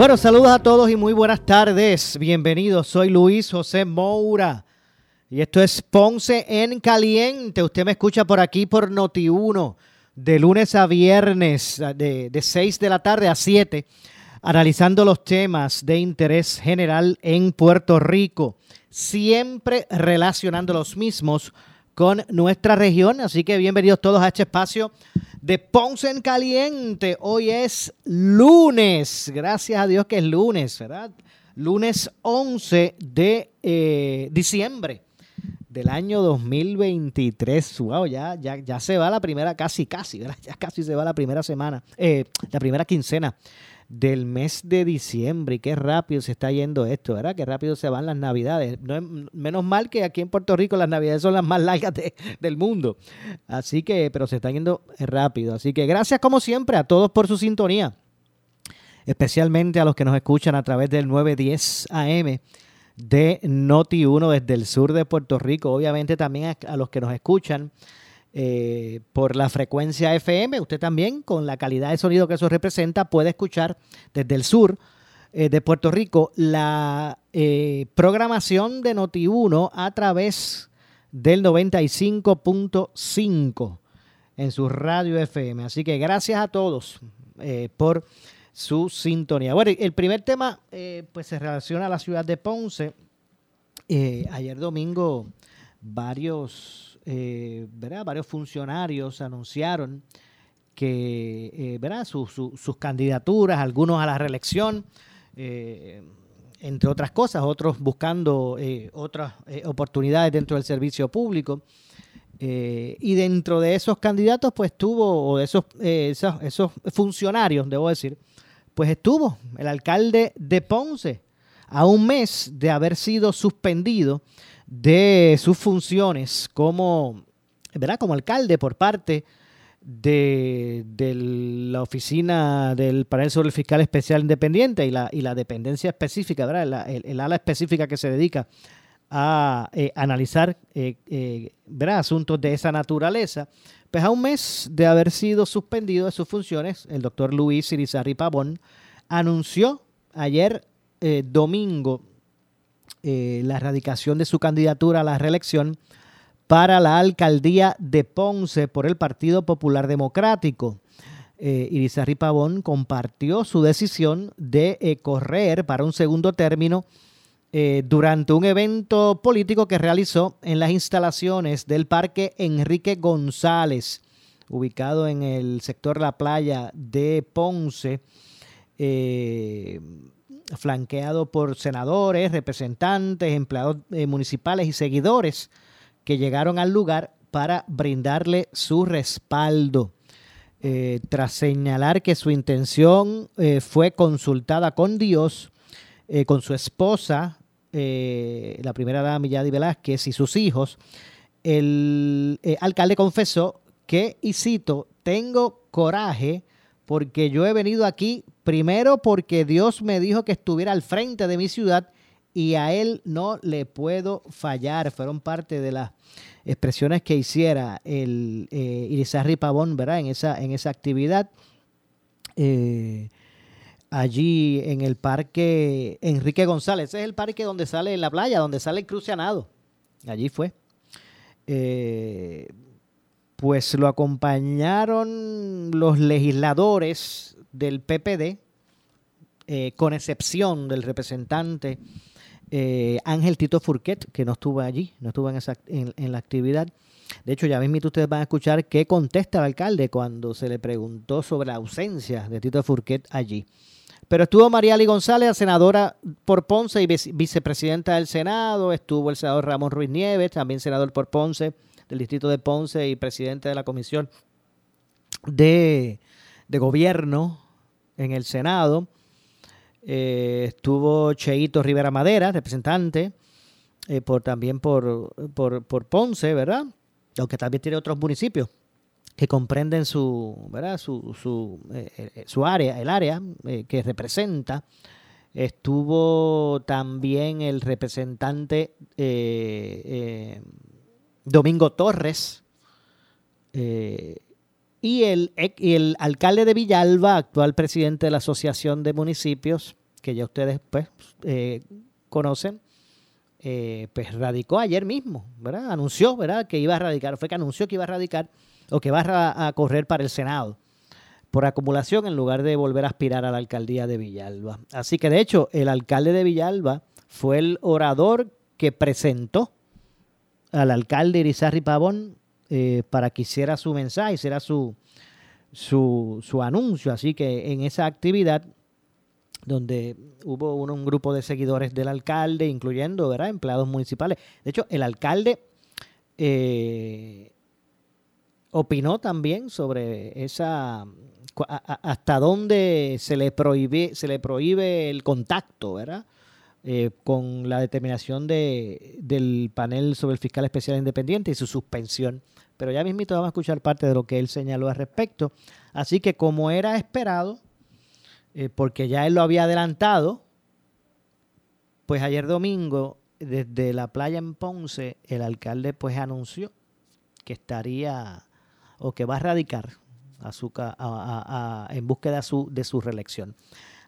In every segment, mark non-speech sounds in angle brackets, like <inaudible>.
Bueno, saludos a todos y muy buenas tardes. Bienvenidos, soy Luis José Moura. Y esto es Ponce en Caliente. Usted me escucha por aquí por Noti 1 de lunes a viernes de, de 6 de la tarde a 7 analizando los temas de interés general en Puerto Rico, siempre relacionando los mismos con nuestra región. Así que bienvenidos todos a este espacio de Ponce en Caliente. Hoy es lunes, gracias a Dios que es lunes, ¿verdad? Lunes 11 de eh, diciembre del año 2023. Wow, ya, ya, ya se va la primera, casi, casi, ¿verdad? <laughs> Ya casi se va la primera semana, eh, la primera quincena del mes de diciembre. Y qué rápido se está yendo esto, ¿verdad? Qué rápido se van las navidades. No menos mal que aquí en Puerto Rico las navidades son las más largas del mundo. Así que, pero se están yendo rápido. Así que gracias como siempre a todos por su sintonía. Especialmente a los que nos escuchan a través del 910 AM de Noti 1 desde el sur de Puerto Rico. Obviamente también a los que nos escuchan eh, por la frecuencia FM. Usted también, con la calidad de sonido que eso representa, puede escuchar desde el sur eh, de Puerto Rico la eh, programación de Noti1 a través del 95.5 en su radio FM. Así que gracias a todos por su sintonía. Bueno, el primer tema pues se relaciona a la ciudad de Ponce. ayer domingo varios eh, varios funcionarios anunciaron que eh, sus candidaturas, algunos a la reelección, eh, entre otras cosas, otros buscando otras oportunidades dentro del servicio público. y dentro de esos candidatos, pues tuvo, o de esos, funcionarios, debo decir, pues estuvo el alcalde de Ponce a un mes de haber sido suspendido de sus funciones como, ¿verdad? como alcalde por parte de, la oficina del panel sobre el fiscal especial independiente y la, y la dependencia específica, ¿verdad? el, ala específica que se dedica a eh, analizar eh, eh, asuntos de esa naturaleza. Pues a un mes de haber sido suspendido de sus funciones, el doctor Luis Irizarry Pavón anunció ayer domingo eh, la erradicación de su candidatura a la reelección para la alcaldía de Ponce por el Partido Popular Democrático. Eh, Pavón compartió su decisión de eh, correr para un segundo término eh, durante un evento político que realizó en las instalaciones del Parque Enrique González, ubicado en el sector La Playa de Ponce flanqueado por senadores, representantes, empleados eh, municipales y seguidores que llegaron al lugar para brindarle su respaldo. Eh, tras señalar que su intención eh, fue consultada con Dios, con su esposa, la primera dama Milladi Velázquez y sus hijos, el alcalde confesó que, y cito, tengo coraje porque yo he venido aquí primero porque Dios me dijo que estuviera al frente de mi ciudad y a Él no le puedo fallar. Fueron parte de las expresiones que hiciera el eh, Pavón, ¿verdad? En esa, en esa actividad. Eh, allí en el parque Enrique González. Ese es el parque donde sale en la playa, donde sale el crucianado. Allí fue. Eh, pues lo acompañaron los legisladores del PPD, eh, con excepción del representante eh, Ángel Tito Furquet, que no estuvo allí, no estuvo en, la actividad. De hecho, ya mismo ustedes van a escuchar qué contesta el alcalde cuando se le preguntó sobre la ausencia de Tito Furquet allí. Pero estuvo Mariali González, senadora por Ponce y vicepresidenta del Senado. Estuvo el senador Ramón Ruiz Nieves, también senador por Ponce del distrito de Ponce y presidente de la comisión de, gobierno en el Senado. eh, estuvo Cheito Rivera Madera, representante, eh, por, también por, por, por, Ponce, ¿verdad? Aunque también tiene otros municipios que comprenden su, ¿verdad? su, su, eh, su área, el área que representa. Estuvo también el representante Domingo Torres y el, el alcalde de Villalba, actual presidente de la Asociación de Municipios, que ya ustedes pues eh, conocen, eh, pues radicó ayer mismo, ¿verdad? Anunció, ¿verdad? Que iba a radicar, fue que anunció que iba a radicar o que va a, correr para el Senado por acumulación en lugar de volver a aspirar a la alcaldía de Villalba. Así que de hecho el alcalde de Villalba fue el orador que presentó al alcalde Irizarri Pavón eh, para que hiciera su mensaje, hiciera su, su, su, anuncio. Así que en esa actividad, donde hubo un, grupo de seguidores del alcalde, incluyendo ¿verdad? empleados municipales. De hecho, el alcalde eh, opinó también sobre esa hasta dónde se le prohíbe, se le prohíbe el contacto, ¿verdad? Eh, con la determinación de, del panel sobre el fiscal especial independiente y su suspensión pero ya mismito vamos a escuchar parte de lo que él señaló al respecto. Así que como era esperado, eh, porque ya él lo había adelantado, pues ayer domingo, desde la playa en Ponce, el alcalde pues anunció que estaría o que va a radicar a su, en búsqueda su, de su reelección.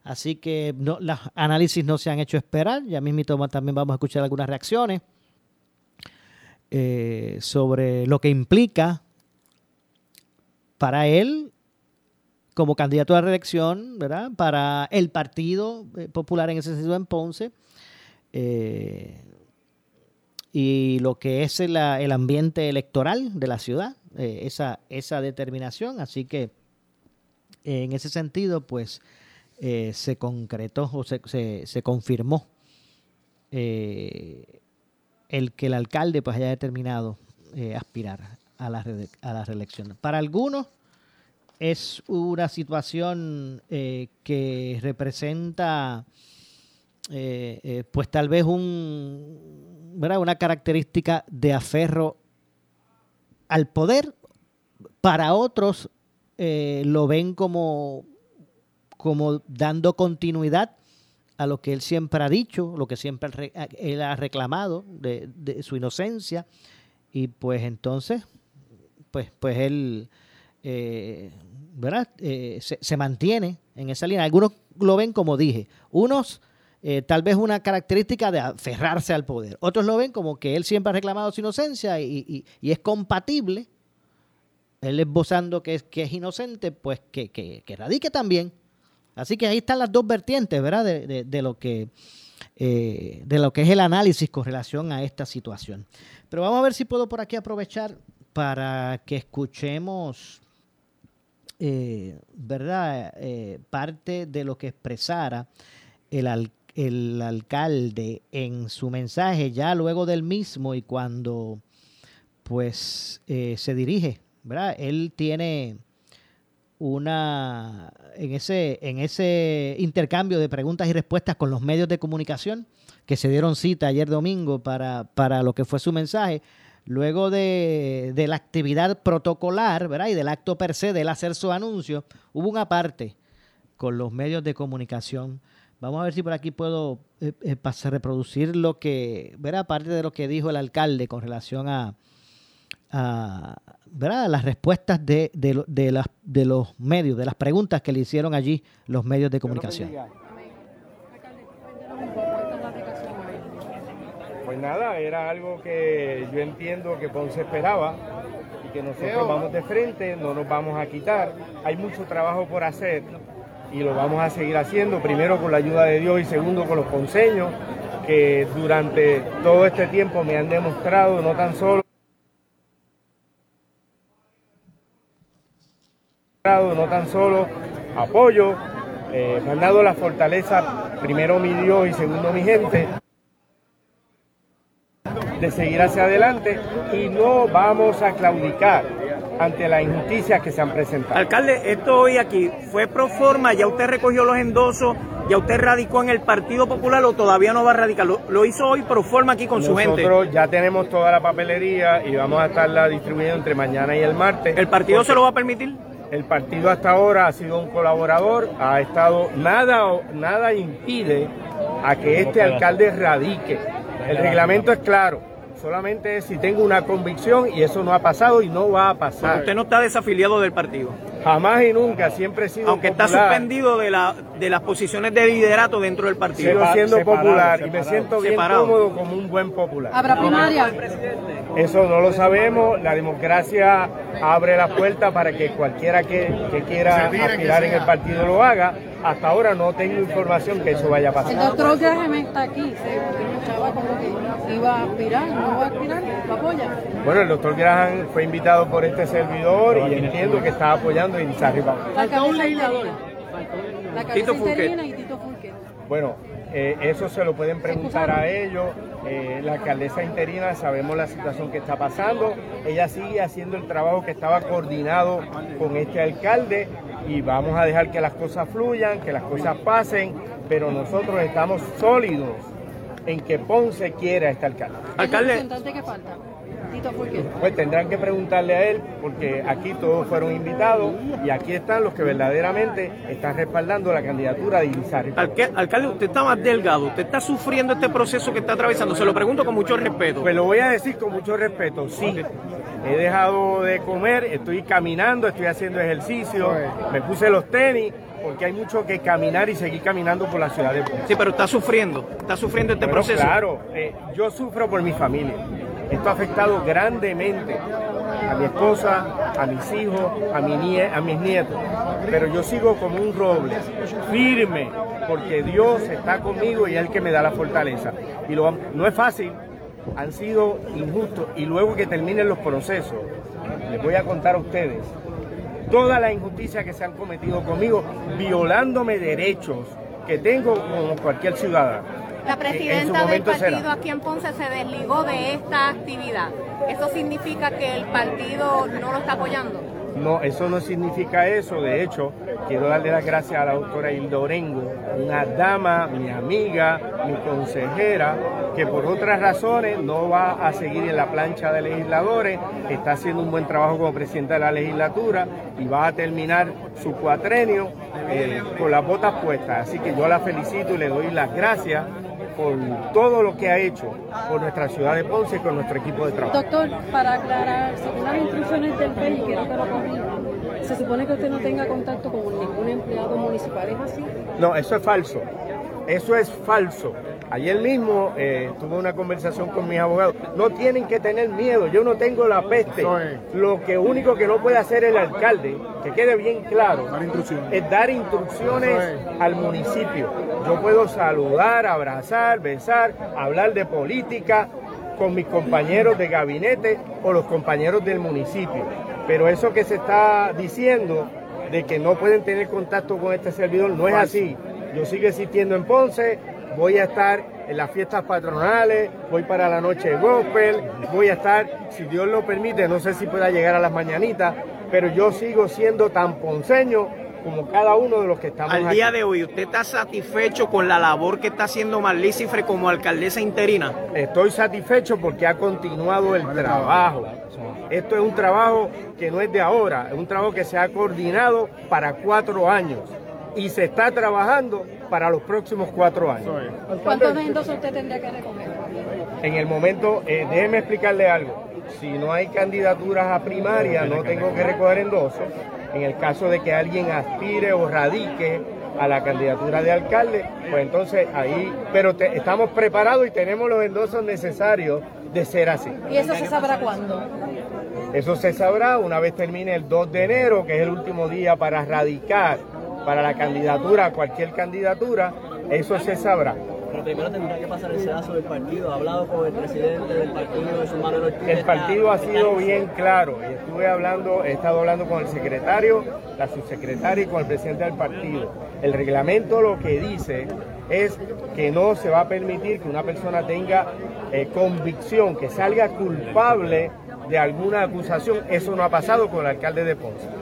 Así que los análisis no se han hecho esperar. Ya mismito también vamos a escuchar algunas reacciones. Eh, sobre lo que implica para él como candidato a reelección, ¿verdad? Para el Partido eh, Popular en ese sentido en Ponce. Eh, y lo que es el, ambiente electoral de la ciudad, esa, esa determinación. Así que en ese sentido, pues se concretó o se, se, confirmó el que el alcalde pues haya determinado eh, aspirar a la, a la reelección. Para algunos es una situación eh, que representa eh, pues tal vez un, una característica de aferro al poder. Para otros lo ven como, como dando continuidad a lo que él siempre ha dicho, lo que siempre él ha reclamado de, su inocencia. Y pues entonces, pues, pues él, eh, ¿verdad? Eh, se, mantiene en esa línea. Algunos lo ven como dije, unos eh, tal vez una característica de aferrarse al poder, otros lo ven como que él siempre ha reclamado su inocencia y, es compatible, él esbozando que es, que es inocente, pues que, que radique también Así que ahí están las dos vertientes, ¿verdad? De, lo que eh, de lo que es el análisis con relación a esta situación. Pero vamos a ver si puedo por aquí aprovechar para que escuchemos, eh, ¿verdad? Eh, parte de lo que expresara el, el alcalde en su mensaje ya luego del mismo y cuando pues se dirige, ¿verdad? Él tiene una en ese en ese intercambio de preguntas y respuestas con los medios de comunicación que se dieron cita ayer domingo para, para lo que fue su mensaje luego de, la actividad protocolar ¿verdad? y del acto per se de él hacer su anuncio hubo una parte con los medios de comunicación vamos a ver si por aquí puedo eh, eh, reproducir lo que ¿verdad? parte de lo que dijo el alcalde con relación a, a ¿verdad? las respuestas de, de, de, las, de los medios, de las preguntas que le hicieron allí los medios de comunicación. Pues nada, era algo que yo entiendo que Ponce esperaba y que nosotros vamos de frente, no nos vamos a quitar. Hay mucho trabajo por hacer y lo vamos a seguir haciendo, primero con la ayuda de Dios y segundo con los conseños que durante todo este tiempo me han demostrado no tan solo no tan solo apoyo, eh, me han dado la fortaleza, primero mi Dios y segundo mi gente, de seguir hacia adelante y no vamos a claudicar ante las injusticias que se han presentado. Alcalde, esto hoy aquí fue pro forma, ya usted recogió los endosos, ¿Ya usted radicó en el Partido Popular o todavía no va a radicar? Lo, hizo hoy, pero forma aquí con su gente. Nosotros ya tenemos toda la papelería y vamos a estarla distribuyendo entre mañana y el martes. ¿El partido se lo va a permitir? El partido hasta ahora ha sido un colaborador, ha estado, nada, nada impide a que este alcalde radique. El reglamento es claro solamente si tengo una convicción y eso no ha pasado y no va a pasar. usted no está desafiliado del partido. Jamás y nunca, siempre he sido Aunque está suspendido de, la, de las posiciones de liderato dentro del partido. Sigo siendo popular y me siento bien cómodo como un buen popular. ¿Habrá primaria? Eso no lo sabemos. La democracia abre la puerta para que cualquiera que, que quiera aspirar en el partido lo haga hasta ahora no tengo información que eso vaya a pasar. El doctor Graham está aquí, se escuchaba como que iba a aspirar, no va a aspirar, ¿lo apoya? Bueno, el doctor Graham fue invitado por este servidor y entiendo que está apoyando a Inizarri La cabeza interina. La cabeza interina y Tito Fulque. Bueno, eh, eso se lo pueden preguntar a ellos. Eh, la alcaldesa interina, sabemos la situación que está pasando. Ella sigue haciendo el trabajo que estaba coordinado con este alcalde y vamos a dejar que las cosas fluyan, que las cosas pasen, pero nosotros estamos sólidos en que Ponce quiera a este alcalde. ¿Alcalde? ¿Qué falta? Pues tendrán que preguntarle a él, porque aquí todos fueron invitados y aquí están los que verdaderamente están respaldando la candidatura de Irizarry. Alcalde, usted está más delgado, usted está sufriendo este proceso que está atravesando, se lo pregunto con mucho respeto. Pues lo voy a decir con mucho respeto, sí. He dejado de comer, estoy caminando, estoy haciendo ejercicio, me puse los tenis, porque hay mucho que caminar y seguir caminando por la ciudad de Ponce. Sí, pero está sufriendo, está sufriendo este proceso. Claro, eh, yo sufro por mi familia. Esto ha afectado grandemente a mi esposa, a mis hijos, a, mi a mis nietos. Pero yo sigo como un roble, firme, porque Dios está conmigo y es el que me da la fortaleza. Y lo, no es fácil, han sido injustos. Y luego que terminen los procesos, les voy a contar a ustedes toda la injusticia que se han cometido conmigo, violándome derechos que tengo como cualquier ciudadano. La presidenta del partido aquí en Ponce se desligó de esta actividad. ¿Eso significa que el partido no lo está apoyando? No, eso no significa eso. De hecho, quiero darle las gracias a la doctora Hilda Orengo, una dama, mi amiga, mi consejera, que por otras razones no va a seguir en la plancha de legisladores, está haciendo un buen trabajo como presidenta de la legislatura y va a terminar su cuatrenio eh, con las botas puestas. Así que yo la felicito y le doy las gracias por todo lo que ha hecho por nuestra ciudad de Ponce y con nuestro equipo de trabajo. Doctor, para aclarar, según las instrucciones del PEI, quiero que lo corrija, ¿se supone que usted no tenga contacto con ningún empleado municipal? ¿Es así? No, eso es falso. Eso es falso. Ayer mismo eh, tuve una conversación con mis abogados. No tienen que tener miedo, yo no tengo la peste. Lo que único que no puede hacer el alcalde, que quede bien claro, es dar instrucciones al municipio. Yo puedo saludar, abrazar, besar, hablar de política con mis compañeros de gabinete o los compañeros del municipio. Pero eso que se está diciendo de que no pueden tener contacto con este servidor no es así. Yo sigo existiendo en Ponce, voy a estar en las fiestas patronales, voy para la noche de gospel, voy a estar, si Dios lo permite, no sé si pueda llegar a las mañanitas, pero yo sigo siendo tan ponceño como cada uno de los que estamos Al día de hoy, ¿usted está satisfecho con la labor que está haciendo Marlí Cifre como alcaldesa interina? Estoy satisfecho porque ha continuado el trabajo. Esto es un trabajo que no es de ahora, es un trabajo que se ha coordinado para cuatro años y se está trabajando para los próximos cuatro años. ¿Cuántos endosos usted tendría que recoger? En el momento, eh, déjeme explicarle algo. Si no hay candidaturas a primaria, no tengo que recoger endosos. En el caso de que alguien aspire o radique a la candidatura de alcalde, pues entonces ahí, pero estamos preparados y tenemos los endosos necesarios de ser así. ¿Y eso se sabrá cuándo? Eso se sabrá una vez termine el 2 de enero, que es el último día para radicar para la candidatura, cualquier candidatura, eso se sabrá. Pero primero tendrá que pasar el sedazo del partido. ¿Ha hablado con el presidente del partido, de su mano El partido ha sido bien claro. Y estuve hablando, he estado hablando con el secretario, la subsecretaria y con el presidente del partido. El reglamento lo que dice es que no se va a permitir que una persona tenga eh, convicción, que salga culpable de alguna acusación. Eso no ha pasado con el alcalde de Ponce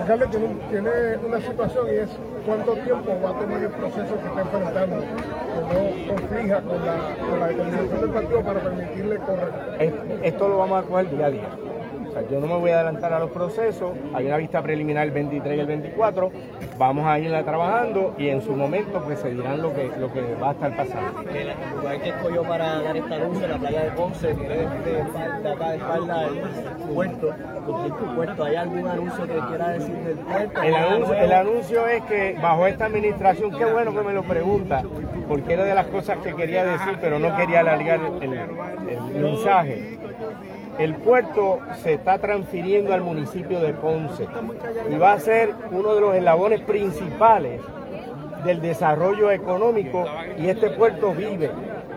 alcalde tiene, tiene una situación y es cuánto tiempo va a tomar el proceso que está enfrentando, que no conflija con la, con determinación del partido para permitirle correr. Esto lo vamos a coger día a día. O sea, yo no me voy a adelantar a los procesos, hay una vista preliminar el 23 y el 24, vamos a irla trabajando y en su momento pues se dirán lo que, lo que va a estar pasando. El lugar que escogió para dar esta luz en la playa de Ponce tiene de, acá de espalda el puerto. puerto? ¿Hay algún anuncio que quiera decir del puerto? El anuncio, el anuncio es que bajo esta administración, qué bueno que me lo pregunta, porque era de las cosas que quería decir, pero no quería alargar el, el mensaje el puerto se está transfiriendo al municipio de Ponce y va a ser uno de los eslabones principales del desarrollo económico y este puerto vive.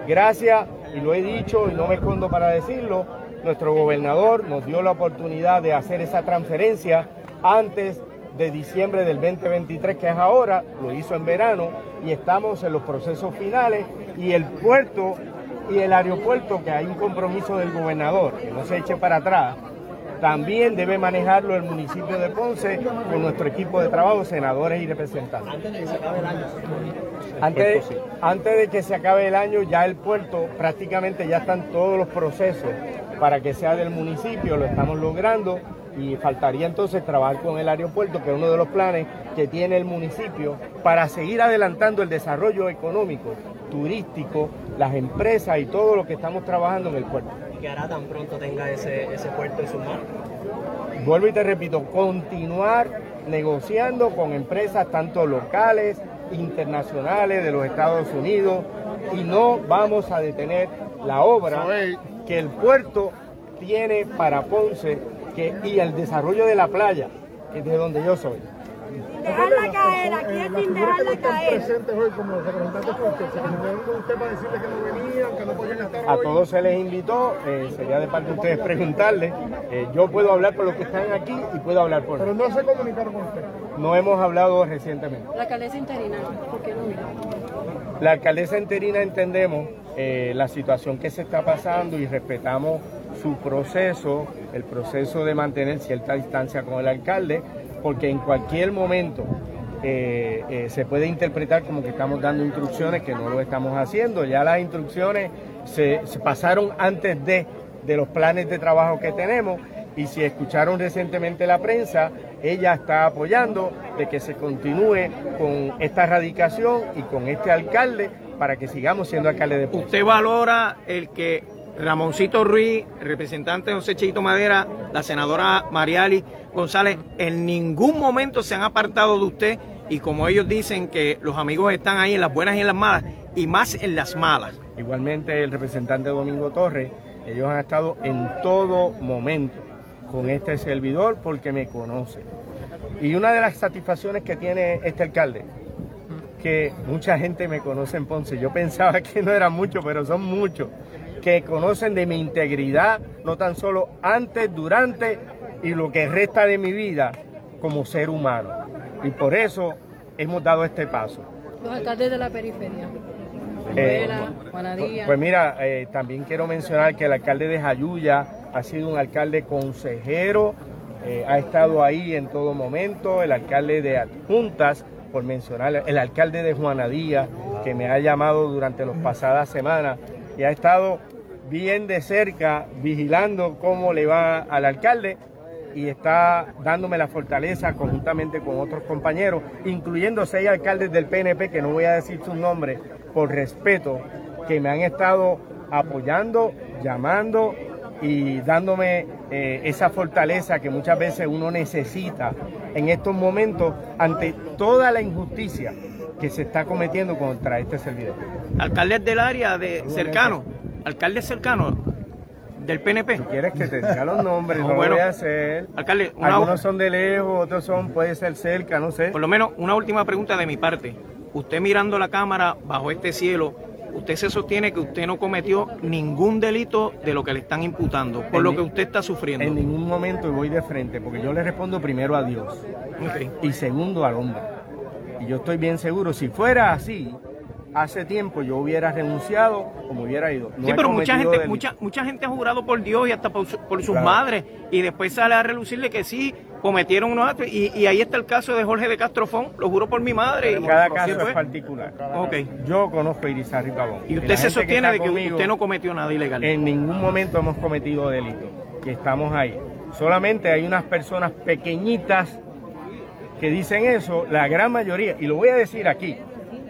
Gracias, y lo he dicho y no me escondo para decirlo, nuestro gobernador nos dio la oportunidad de hacer esa transferencia antes de diciembre del 2023, que es ahora, lo hizo en verano, y estamos en los procesos finales y el puerto y el aeropuerto, que hay un compromiso del gobernador, que no se eche para atrás, también debe manejarlo el municipio de Ponce con nuestro equipo de trabajo, senadores y representantes. Antes de que se acabe el año. Antes, de que se acabe el año, ya el puerto prácticamente ya están todos los procesos para que sea del municipio, lo estamos logrando y faltaría entonces trabajar con el aeropuerto, que es uno de los planes que tiene el municipio para seguir adelantando el desarrollo económico turístico, las empresas y todo lo que estamos trabajando en el puerto. ¿Y qué hará tan pronto tenga ese, ese puerto en su mano? Vuelvo y te repito, continuar negociando con empresas tanto locales, internacionales de los Estados Unidos y no vamos a detener la obra que el puerto tiene para Ponce que, y el desarrollo de la playa, que es de donde yo soy. Dejarla caer, aquí es sin dejarla caer. presentes hoy como representantes porque se usted para decirles que no venían, que no podían estar A todos se les invitó, eh, sería de parte de ustedes preguntarles. Eh, yo puedo hablar por los que están aquí y puedo hablar por Pero no se comunicaron con usted. No hemos hablado recientemente. La alcaldesa interina, ¿por qué no? La alcaldesa interina entendemos eh, la situación que se está pasando y respetamos su proceso, el proceso de mantener cierta distancia con el alcalde, porque en cualquier momento eh, eh, se puede interpretar como que estamos dando instrucciones que no lo estamos haciendo. Ya las instrucciones se, pasaron antes de, de los planes de trabajo que tenemos y si escucharon recientemente la prensa, ella está apoyando de que se continúe con esta erradicación y con este alcalde para que sigamos siendo alcalde de Ponce. ¿Usted valora el que Ramoncito Ruiz, representante José Cheito Madera, la senadora Mariali González, en ningún momento se han apartado de usted y como ellos dicen que los amigos están ahí en las buenas y en las malas, y más en las malas. Igualmente el representante Domingo Torres, ellos han estado en todo momento con este servidor porque me conoce. Y una de las satisfacciones que tiene este alcalde, que mucha gente me conoce en Ponce, yo pensaba que no era mucho, pero son muchos que conocen de mi integridad, no tan solo antes, durante y lo que resta de mi vida como ser humano. Y por eso hemos dado este paso. Los alcaldes de la periferia. Eh, pues, pues mira, eh, también quiero mencionar que el alcalde de Jayuya ha sido un alcalde consejero, eh, ha estado ahí en todo momento, el alcalde de Adjuntas, por mencionar, el alcalde de Juanadía, que me ha llamado durante las pasadas semanas y ha estado bien de cerca vigilando cómo le va al alcalde y está dándome la fortaleza conjuntamente con otros compañeros, incluyendo seis alcaldes del PNP, que no voy a decir sus nombres por respeto, que me han estado apoyando, llamando y dándome eh, esa fortaleza que muchas veces uno necesita en estos momentos ante toda la injusticia que se está cometiendo contra este servidor. Alcaldes del área de cercano alcalde cercano del PNP. Si quieres que te diga los nombres, <laughs> no, lo voy a hacer. Alcalde, Algunos son de lejos, otros son, puede ser cerca, no sé. Por lo menos una última pregunta de mi parte. Usted mirando la cámara bajo este cielo, usted se sostiene que usted no cometió ningún delito de lo que le están imputando, por lo que usted está sufriendo. En ningún momento voy de frente, porque yo le respondo primero a Dios y segundo al hombre. Y yo estoy bien seguro, si fuera así, hace tiempo yo hubiera renunciado o me hubiera ido. No sí, pero mucha gente, delito. mucha, mucha gente ha jurado por Dios y hasta por, su- por sus Claro. madres y después sale a relucirle que sí cometieron unos actos y, y ahí está el caso de Jorge de Castrofón, lo juro por mi madre. y- Cada y caso es particular. Ok. Yo conozco a Irizarry Pavón. Y usted se sostiene de que conmigo, usted no cometió nada ilegal. En ningún momento hemos cometido delito. Que estamos ahí. Solamente hay unas personas pequeñitas que dicen eso. La gran mayoría, y lo voy a decir aquí,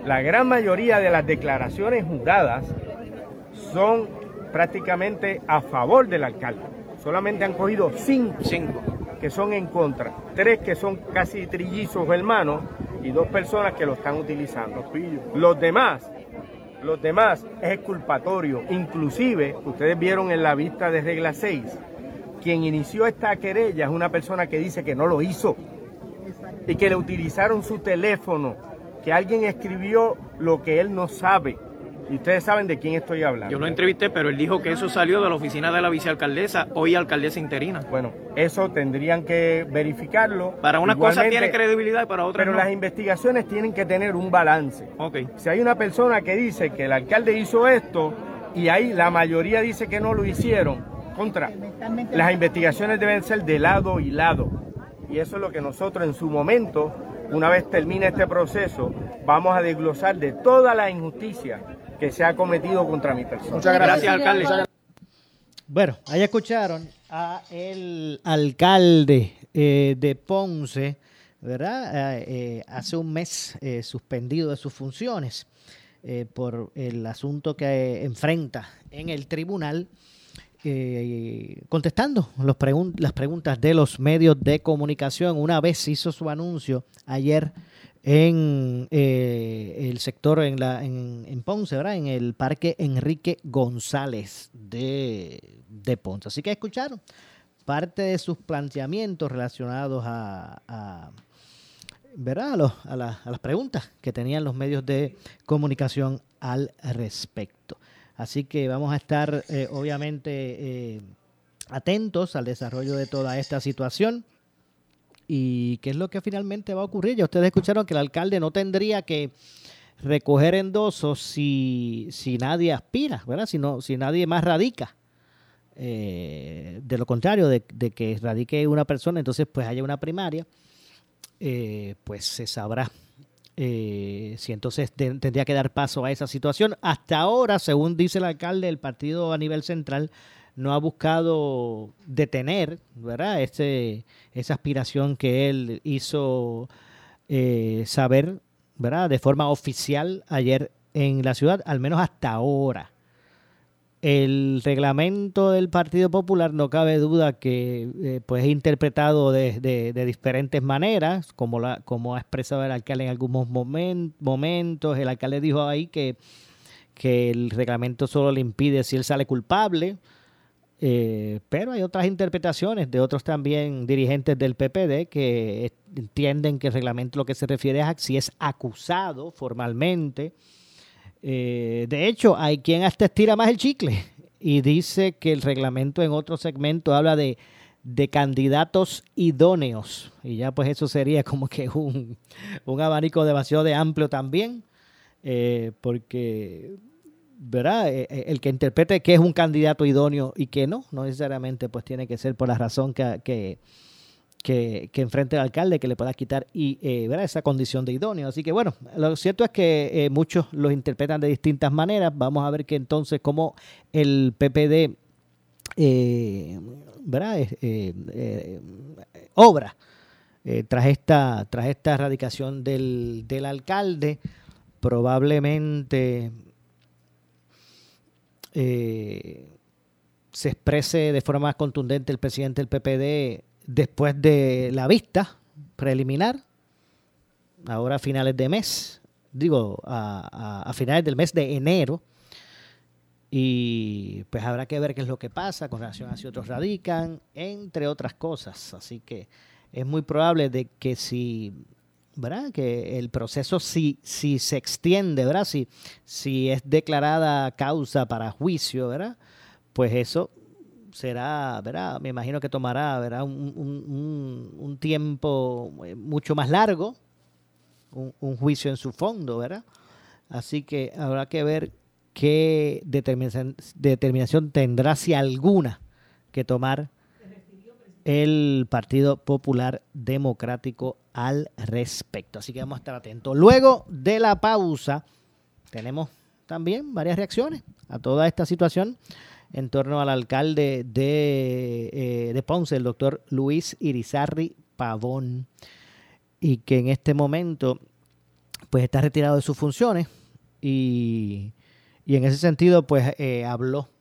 la gran mayoría de las declaraciones juradas son prácticamente a favor del alcalde. Solamente han cogido cinco, Cinco. que son en contra, tres que son casi trillizos hermanos y dos personas que lo están utilizando. Los demás, los demás es exculpatorio. Inclusive, ustedes vieron en la vista de regla 6, quien inició esta querella es una persona que dice que no lo hizo y que le utilizaron su teléfono, que alguien escribió lo que él no sabe. Y ustedes saben de quién estoy hablando. Yo lo entrevisté, pero él dijo que eso salió de la oficina de la vicealcaldesa, hoy alcaldesa interina. Bueno, eso tendrían que verificarlo. Para una cosa tiene credibilidad y para otra Pero no. las investigaciones tienen que tener un balance. Ok. Si hay una persona que dice que el alcalde hizo esto y ahí la mayoría dice que no lo hicieron, contra. Las investigaciones deben ser de lado y lado. Y eso es lo que nosotros en su momento, una vez termine este proceso, vamos a desglosar de toda la injusticia que se ha cometido contra mi persona. Muchas gracias. Gracias, alcalde. Bueno, ahí escucharon a el alcalde eh, de Ponce, ¿verdad? Eh, eh, hace un mes eh, suspendido de sus funciones eh, por el asunto que enfrenta en el tribunal, contestando los pregun- las preguntas de los medios de comunicación. Una vez hizo su anuncio ayer en eh, el sector en, la, en, Ponce, ¿verdad? En el Parque Enrique González de, de Ponce. Así que escucharon parte de sus planteamientos relacionados a, ¿verdad? Los- a la- a las preguntas que tenían los medios de comunicación al respecto. Así que vamos a estar, eh, obviamente, eh, atentos al desarrollo de toda esta situación y qué es lo que finalmente va a ocurrir. Ya ustedes escucharon que el alcalde no tendría que recoger endosos si, si nadie aspira, ¿verdad? Si, no- si nadie más radica. Eh, de lo contrario, de, de que radique una persona, entonces pues haya una primaria, eh, pues se sabrá eh, si entonces te- tendría que dar paso a esa situación. Hasta ahora, según dice el alcalde, el partido a nivel central no ha buscado detener, ¿verdad? Ese, esa aspiración que él hizo eh, saber, ¿verdad? De forma oficial ayer en la ciudad, al menos hasta ahora. El reglamento del Partido Popular no cabe duda que eh, pues es interpretado de, diferentes maneras, como, la, como ha expresado el alcalde en algunos momen- momentos. El alcalde dijo ahí que, que el reglamento solo le impide si él sale culpable, eh, pero hay otras interpretaciones de otros también dirigentes del PPD que entienden que el reglamento lo que se refiere es a si es acusado formalmente. Eh, de hecho, hay quien hasta estira más el chicle y dice que el reglamento en otro segmento habla de, de candidatos idóneos. Y ya pues eso sería como que un, un abanico demasiado de amplio también, eh, porque, ¿verdad? Eh, eh, el que interprete que es un candidato idóneo y que no, no necesariamente pues tiene que ser por la razón que, que, que, enfrente el alcalde que le pueda quitar y eh, esa condición de idóneo. Así que bueno, lo cierto es que eh, muchos los interpretan de distintas maneras. Vamos a ver que entonces cómo el PPD eh. Eh, eh, obra tras esta tras esta erradicación del, del alcalde. Probablemente se exprese de forma más contundente el presidente del PPD después de la vista preliminar, ahora a finales de mes, digo, a, a- finales del mes de enero, y pues habrá que ver qué es lo que pasa con relación a si otros radican, entre otras cosas. Así que es muy probable de que si, ¿verdad? Que el proceso si, si se extiende, ¿verdad? Si, si es declarada causa para juicio, ¿verdad? Pues eso será, ¿verdad? Me imagino que tomará, ¿verdad? Un, un- un- tiempo eh, mucho más largo, un, un juicio en su fondo, ¿verdad? Así que habrá que ver qué determinación, determinación tendrá, si alguna, que tomar el Partido Popular Democrático al respecto. Así que vamos a estar atentos. Luego de la pausa, tenemos también varias reacciones a toda esta situación en torno al alcalde de, eh, de Ponce, el doctor Luis Irizarri Pavón, y que en este momento pues está retirado de sus funciones y, y en ese sentido pues eh, habló. <laughs>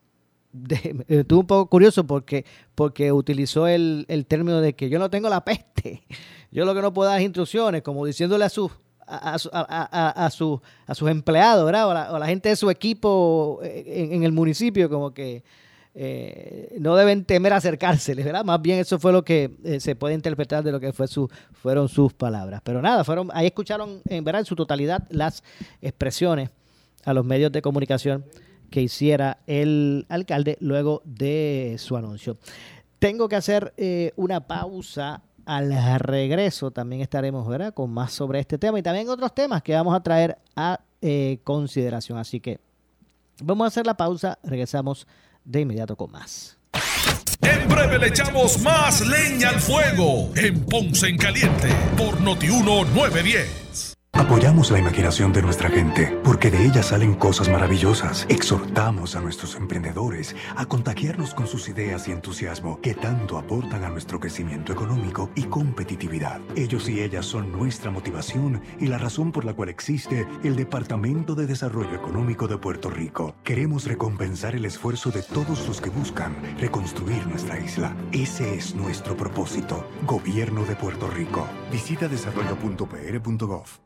De, estuvo un poco curioso porque, porque utilizó el, el, término de que yo no tengo la peste, <laughs> yo lo que no puedo dar es instrucciones, como diciéndole a sus a, a, a, su, a sus empleados, ¿verdad? O, la, la gente de su equipo en, en el municipio, como que eh, no deben temer acercárseles, ¿verdad? Más bien eso fue lo que eh, se puede interpretar de lo que fue su, fueron sus palabras. Pero nada, fueron, ahí escucharon en verdad en su totalidad las expresiones a los medios de comunicación que hiciera el alcalde luego de su anuncio. Tengo que hacer eh, una pausa al regreso también estaremos ¿verdad? con más sobre este tema y también otros temas que vamos a traer a eh, consideración. Así que vamos a hacer la pausa, regresamos de inmediato con más. En breve le echamos más leña al fuego en Ponce en Caliente por Notiuno 910. Apoyamos la imaginación de nuestra gente porque de ella salen cosas maravillosas. Exhortamos a nuestros emprendedores a contagiarnos con sus ideas y entusiasmo que tanto aportan a nuestro crecimiento económico y competitividad. Ellos y ellas son nuestra motivación y la razón por la cual existe el Departamento de Desarrollo Económico de Puerto Rico. Queremos recompensar el esfuerzo de todos los que buscan reconstruir nuestra isla. Ese es nuestro propósito. Gobierno de Puerto Rico. Visita desarrollo.pr.gov.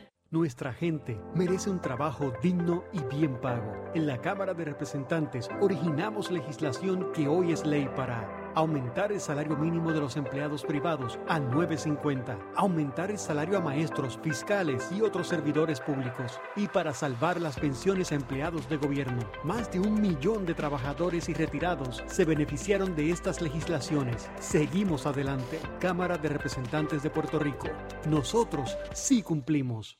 Nuestra gente merece un trabajo digno y bien pago. En la Cámara de Representantes originamos legislación que hoy es ley para aumentar el salario mínimo de los empleados privados a 9.50, aumentar el salario a maestros, fiscales y otros servidores públicos y para salvar las pensiones a empleados de gobierno. Más de un millón de trabajadores y retirados se beneficiaron de estas legislaciones. Seguimos adelante. Cámara de Representantes de Puerto Rico. Nosotros sí cumplimos.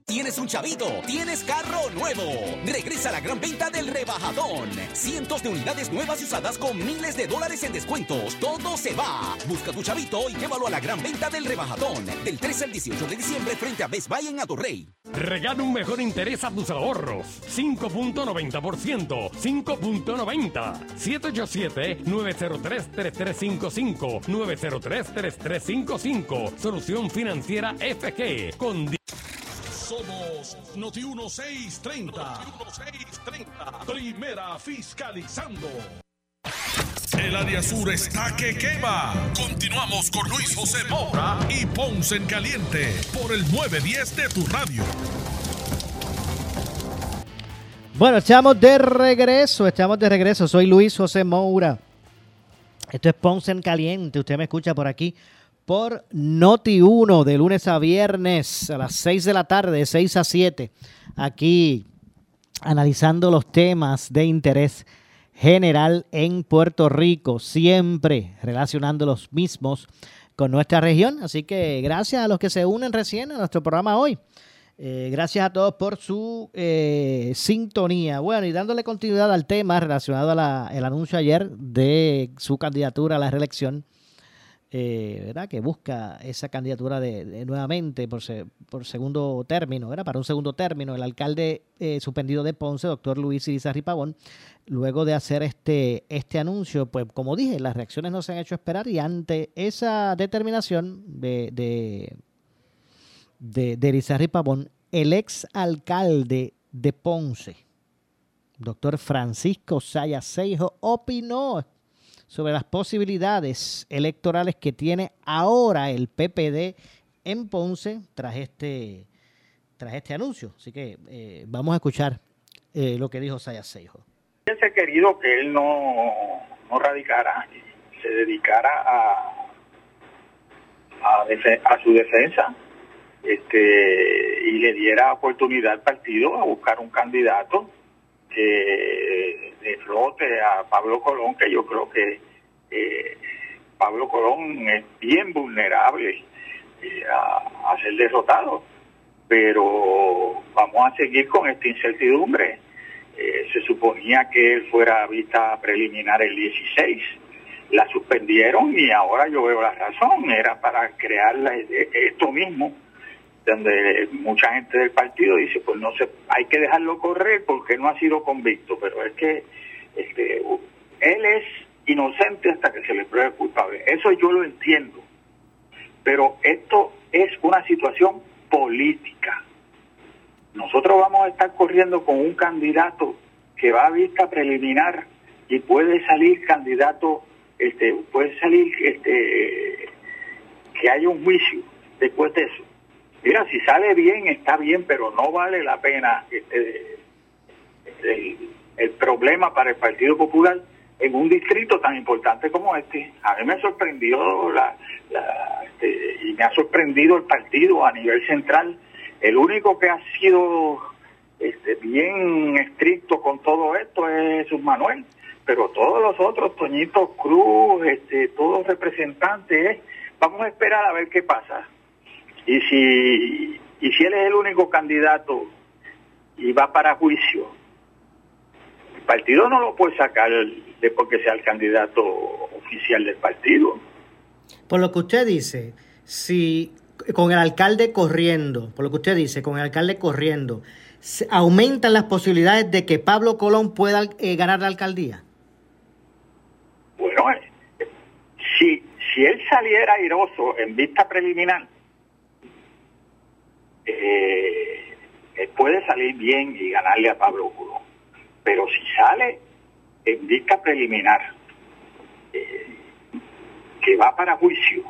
Tienes un chavito, tienes carro nuevo. Regresa a la gran venta del rebajadón. Cientos de unidades nuevas y usadas con miles de dólares en descuentos. Todo se va. Busca tu chavito y llévalo a la gran venta del rebajadón. Del 13 al 18 de diciembre frente a Best Buy en Atorrey. Regala un mejor interés a tus ahorros. 5.90%. 5.90. 787-903-3355. 903-3355. Solución financiera FG. Con Somos Noti 1630. Noti 1630. Primera fiscalizando. El área sur está que quema. Continuamos con Luis José Moura y Ponce en Caliente por el 910 de tu radio. Bueno, estamos de regreso, estamos de regreso. Soy Luis José Moura. Esto es Ponce en Caliente. Usted me escucha por aquí por Noti 1 de lunes a viernes a las 6 de la tarde, de 6 a 7. Aquí analizando los temas de interés general en Puerto Rico, siempre relacionando los mismos con nuestra región. Así que gracias a los que se unen recién a nuestro programa hoy. Eh, gracias a todos por su eh, sintonía. Bueno, y dándole continuidad al tema relacionado al anuncio ayer de su candidatura a la reelección eh, ¿verdad? que busca esa candidatura de, nuevamente por, por segundo término, ¿verdad? para un segundo término, el alcalde eh, suspendido de Ponce, doctor Luis Irizarry Pavón, luego de hacer este, este anuncio, pues como dije, las reacciones no se han hecho esperar y ante esa determinación de, de, de, de Pavón, el ex alcalde de Ponce, doctor Francisco Sayaseijo, opinó sobre las posibilidades electorales que tiene ahora el PPD en Ponce tras este, tras este anuncio. Así que eh, vamos a escuchar eh, lo que dijo Saya Seijo. Hubiese querido que él no, no radicara se dedicara a, a, a su defensa este, y le diera oportunidad al partido a buscar un candidato que derrote a Pablo Colón, que yo creo que eh, Pablo Colón es bien vulnerable eh, a, ser derrotado. Pero vamos a seguir con esta incertidumbre. Eh, se suponía que él fuera a vista preliminar el 16. La suspendieron y ahora yo veo la razón. Era para crear esto mismo donde mucha gente del partido dice pues no se hay que dejarlo correr porque no ha sido convicto pero es que este él es inocente hasta que se le pruebe culpable. Eso yo lo entiendo. Pero esto es una situación política. Nosotros vamos a estar corriendo con un candidato que va a vista preliminar y puede salir candidato este puede salir este que haya un juicio después de eso Mira, si sale bien, está bien, pero no vale la pena este, el, problema para el Partido Popular en un distrito tan importante como este. A mí me sorprendió la, este, y me ha sorprendido el partido a nivel central. El único que ha sido este, bien estricto con todo esto es Jesús Manuel, pero todos los otros, Toñito Cruz, este, todos representantes, vamos a esperar a ver qué pasa. Y si, y si él es el único candidato y va para juicio, el partido no lo puede sacar de porque sea el candidato oficial del partido. Por lo que usted dice, si con el alcalde corriendo, por lo que usted dice, con el alcalde corriendo, ¿aumentan las posibilidades de que Pablo Colón pueda eh, ganar la alcaldía? Bueno, eh, si, si él saliera airoso en vista preliminar, eh, puede salir bien y ganarle a Pablo Colón. Pero si sale en vista preliminar, eh, que va para juicio,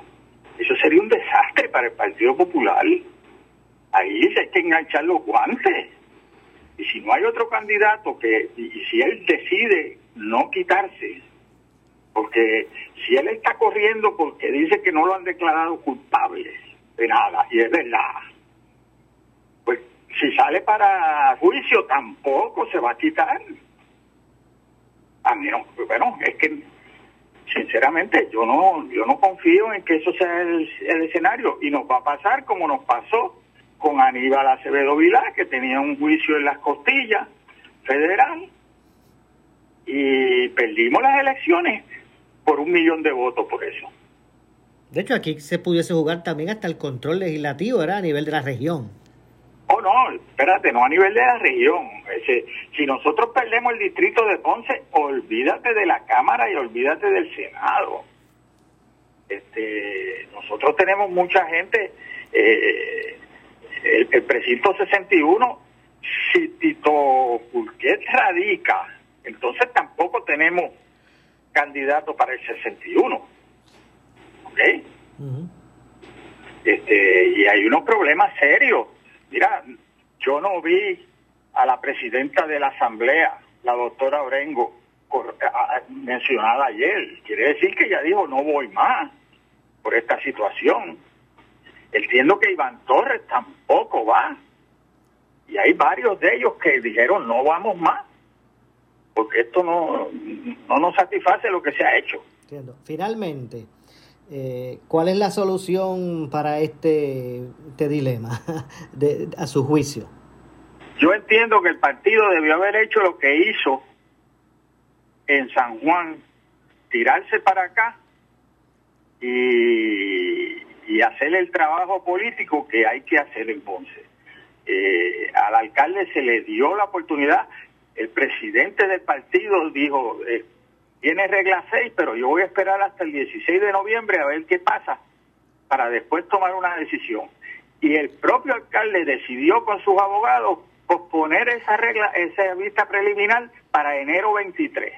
eso sería un desastre para el Partido Popular. Ahí se hay que enganchar los guantes. Y si no hay otro candidato que, y si él decide no quitarse, porque si él está corriendo porque dice que no lo han declarado culpable de nada, y es verdad, si sale para juicio tampoco se va a quitar. A mí no, bueno, es que sinceramente yo no yo no confío en que eso sea el, escenario y nos va a pasar como nos pasó con Aníbal Acevedo Vilá que tenía un juicio en las costillas federal y perdimos las elecciones por un millón de votos por eso. De hecho, aquí se pudiese jugar también hasta el control legislativo, era a nivel de la región. Oh, no, espérate, no a nivel de la región. si nosotros perdemos el distrito de Ponce, olvídate de la Cámara y olvídate del Senado. Este, nosotros tenemos mucha gente eh, el, el precinto 61, si Tito Pulquet radica, entonces tampoco tenemos candidato para el 61. ¿Ok? este, y hay unos problemas serios. Mira, yo no vi a la presidenta de la Asamblea, la doctora Orengo, mencionada ayer. Quiere decir que ella dijo, no voy más por esta situación. Entiendo que Iván Torres tampoco va. Y hay varios de ellos que dijeron, no vamos más, porque esto no, no nos satisface lo que se ha hecho. Entiendo. Finalmente, eh, ¿cuál es la solución para este, este dilema <laughs> de- a su juicio? Yo entiendo que el partido debió haber hecho lo que hizo en San Juan, tirarse para acá y, hacer el trabajo político que hay que hacer en Ponce. Eh, al alcalde se le dio la oportunidad, el presidente del partido dijo, eh, tiene regla 6, pero yo voy a esperar hasta el 16 de noviembre a ver qué pasa para después tomar una decisión. Y el propio alcalde decidió con sus abogados posponer esa regla, esa vista preliminar para enero 23.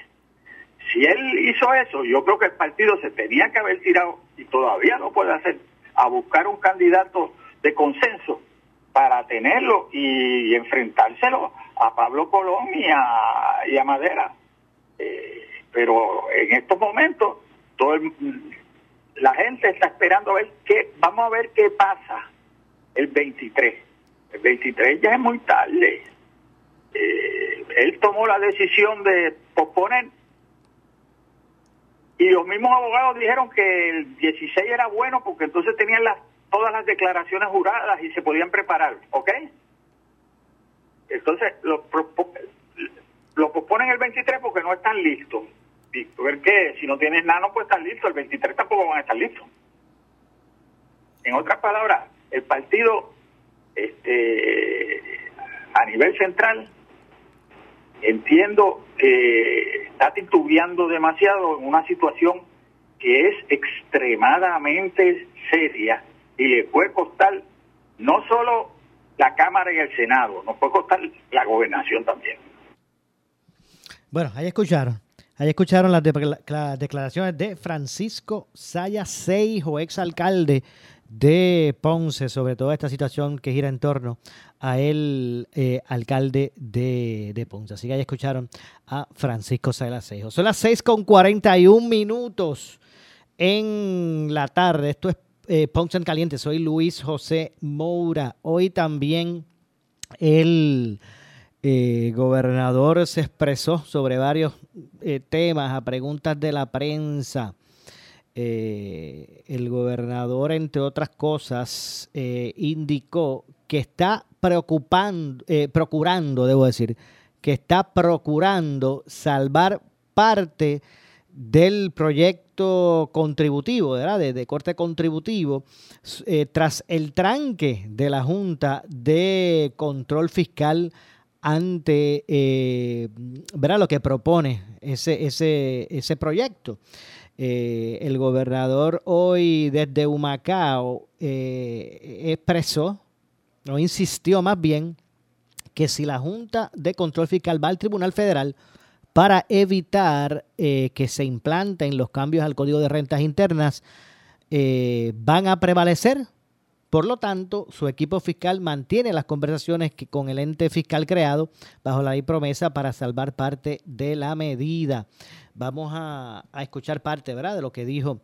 Si él hizo eso, yo creo que el partido se tenía que haber tirado, y todavía lo puede hacer, a buscar un candidato de consenso para tenerlo y enfrentárselo a Pablo Colón y a, y a Madera. Eh, pero en estos momentos, todo el- la gente está esperando a ver qué, vamos a ver qué pasa el 23. El 23 ya es muy tarde. Eh, él tomó la decisión de posponer y los mismos abogados dijeron que el 16 era bueno porque entonces tenían las, todas las declaraciones juradas y se podían preparar, ¿ok? Entonces lo, lo posponen el 23 porque no están listos. Ver que si no tienes nada no puede estar listo, el 23 tampoco van a estar listos. En otras palabras, el partido este, a nivel central entiendo que está titubeando demasiado en una situación que es extremadamente seria y le puede costar no solo la Cámara y el Senado, nos puede costar la gobernación también. Bueno, ahí escucharon. Ahí escucharon las, de- las declaraciones de Francisco Saya Seijo, exalcalde de Ponce, sobre toda esta situación que gira en torno a el eh, alcalde de, de Ponce. Así que ahí escucharon a Francisco Saya Seijo. Son las 6 con 41 minutos en la tarde. Esto es eh, Ponce en Caliente. Soy Luis José Moura. Hoy también el eh, gobernador se expresó sobre varios eh, temas a preguntas de la prensa. Eh, el gobernador, entre otras cosas, eh, indicó que está preocupando, procurando, debo decir, que está procurando salvar parte del proyecto contributivo, ¿verdad? De, corte contributivo, tras el tranque de la Junta de Control Fiscal ante eh, lo que propone ese, ese, ese proyecto. Eh, el gobernador hoy desde Humacao eh, expresó, o insistió más bien, que si la Junta de Control Fiscal va al Tribunal Federal para evitar eh, que se implanten los cambios al Código de Rentas Internas, van a prevalecer. Por lo tanto, su equipo fiscal mantiene las conversaciones que- con el ente fiscal creado bajo la ley promesa para salvar parte de la medida. Vamos a, escuchar parte ¿verdad? de lo que dijo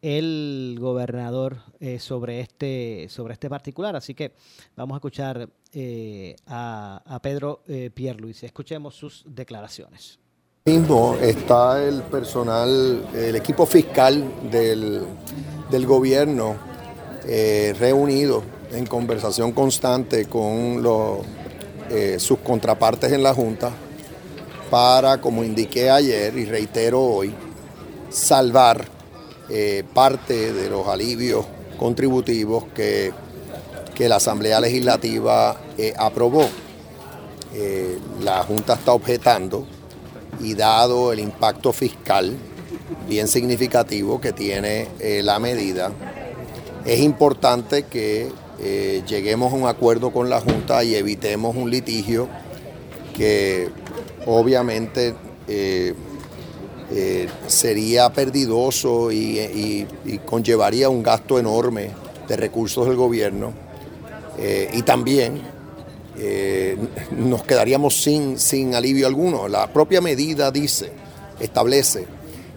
el gobernador eh, sobre, este, sobre este particular. Así que vamos a escuchar eh, a, Pedro eh, Pierluisi. Escuchemos sus declaraciones. mismo está el personal, el equipo fiscal del gobierno eh, reunido en conversación constante con los, eh, sus contrapartes en la Junta para, como indiqué ayer y reitero hoy, salvar eh, parte de los alivios contributivos que, que la Asamblea Legislativa aprobó. La Junta está objetando y dado el impacto fiscal bien significativo que tiene la medida, es importante que eh, lleguemos a un acuerdo con la Junta y evitemos un litigio que obviamente eh, eh, sería perdidoso y, y, conllevaría un gasto enorme de recursos del gobierno y también nos quedaríamos sin, sin alivio alguno. La propia medida dice, establece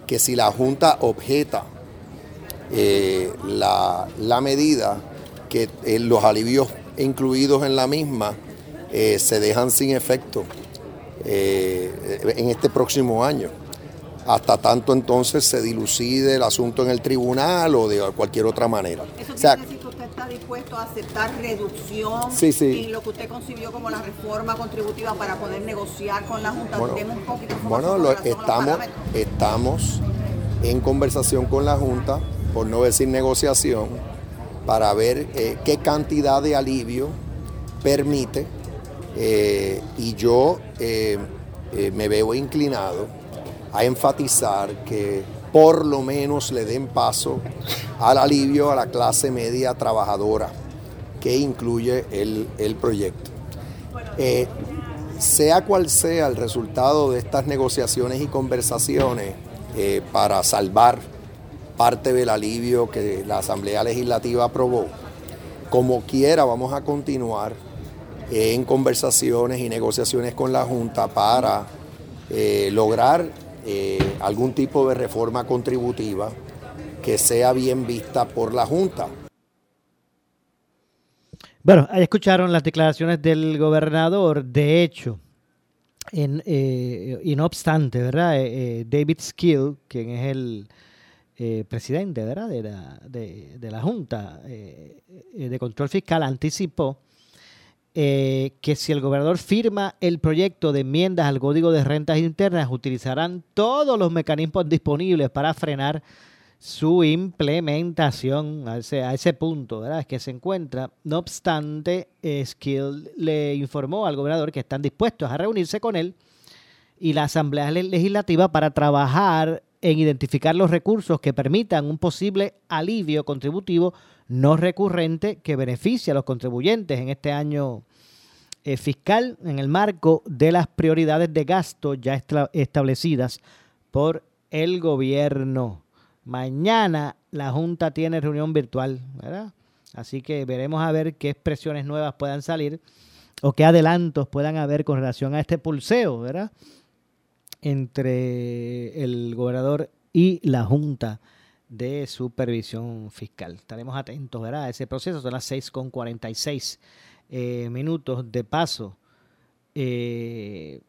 que si la Junta objeta la, la medida, que eh, los alivios incluidos en la misma eh, se dejan sin efecto eh, en este próximo año. Hasta tanto entonces se dilucide el asunto en el tribunal o de cualquier otra manera. Eso quiere decir que usted está dispuesto a aceptar reducción en lo que usted concibió como la reforma contributiva para poder negociar con la Junta. Bueno, estamos, estamos en conversación con la Junta, por no decir negociación, para ver eh, qué cantidad de alivio permite eh, y yo eh, me veo inclinado a enfatizar que por lo menos le den paso al alivio a la clase media trabajadora que incluye el, el proyecto. sea cual sea el resultado de estas negociaciones y conversaciones para salvar parte del alivio que la Asamblea Legislativa aprobó. Como quiera, vamos a continuar en conversaciones y negociaciones con la Junta para eh, lograr eh, algún tipo de reforma contributiva que sea bien vista por la Junta. Bueno, ahí escucharon las declaraciones del gobernador. De hecho, eh, y no obstante, ¿verdad? David Skill, quien es el eh, presidente ¿verdad? De, la, Junta eh, de Control Fiscal anticipó eh, que si el gobernador firma el proyecto de enmiendas al Código de Rentas Internas, utilizarán todos los mecanismos disponibles para frenar su implementación a ese, punto, ¿verdad? Que se encuentra. No obstante, Skill le informó al gobernador que están dispuestos a reunirse con él y la Asamblea Legislativa para trabajar en identificar los recursos que permitan un posible alivio contributivo no recurrente que beneficie a los contribuyentes en este año eh, fiscal en el marco de las prioridades de gasto ya establecidas por el gobierno. Mañana la Junta tiene reunión virtual, ¿verdad? Así que veremos a ver qué expresiones nuevas puedan salir o qué adelantos puedan haber con relación a este pulseo, ¿verdad? Entre el gobernador y la Junta de Supervisión Fiscal. Estaremos atentos a ese proceso. Son las 6 con 46 eh, minutos de paso. Eh,